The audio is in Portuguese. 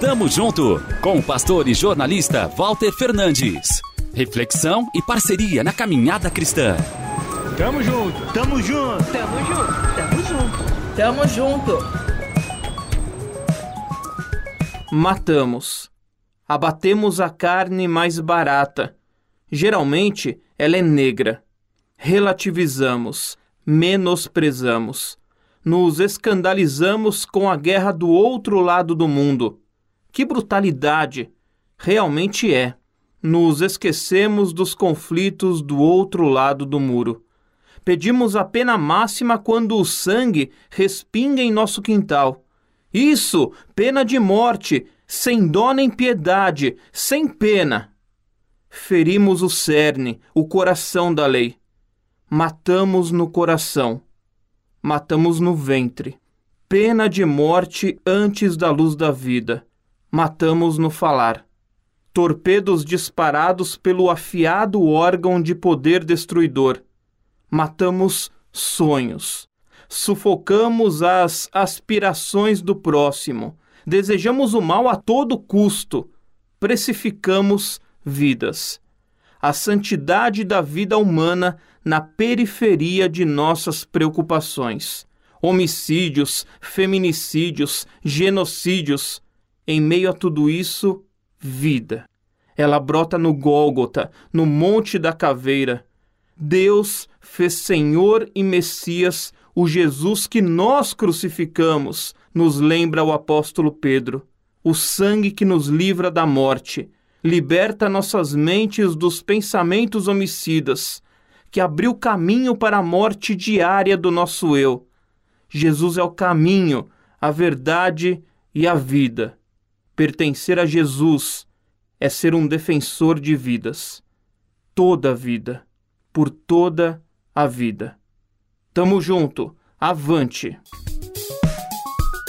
Tamo junto com o pastor e jornalista Walter Fernandes. Reflexão e parceria na caminhada cristã. Tamo junto, tamo junto, tamo junto, tamo junto, tamo junto. Matamos. Abatemos a carne mais barata. Geralmente ela é negra. Relativizamos, menosprezamos. Nos escandalizamos com a guerra do outro lado do mundo. Que brutalidade! Realmente é. Nos esquecemos dos conflitos do outro lado do muro. Pedimos a pena máxima quando o sangue respinga em nosso quintal. Isso, pena de morte, sem dó nem piedade, sem pena. Ferimos o cerne, o coração da lei. Matamos no coração. Matamos no ventre. Pena de morte antes da luz da vida. Matamos no falar torpedos disparados pelo afiado órgão de poder destruidor. Matamos sonhos. Sufocamos as aspirações do próximo. Desejamos o mal a todo custo. Precificamos vidas. A santidade da vida humana na periferia de nossas preocupações. Homicídios, feminicídios, genocídios. Em meio a tudo isso, vida. Ela brota no Gólgota, no Monte da Caveira. Deus fez Senhor e Messias o Jesus que nós crucificamos, nos lembra o apóstolo Pedro. O sangue que nos livra da morte, liberta nossas mentes dos pensamentos homicidas, que abriu caminho para a morte diária do nosso eu. Jesus é o caminho, a verdade e a vida. Pertencer a Jesus é ser um defensor de vidas. Toda a vida, por toda a vida. Tamo junto, avante.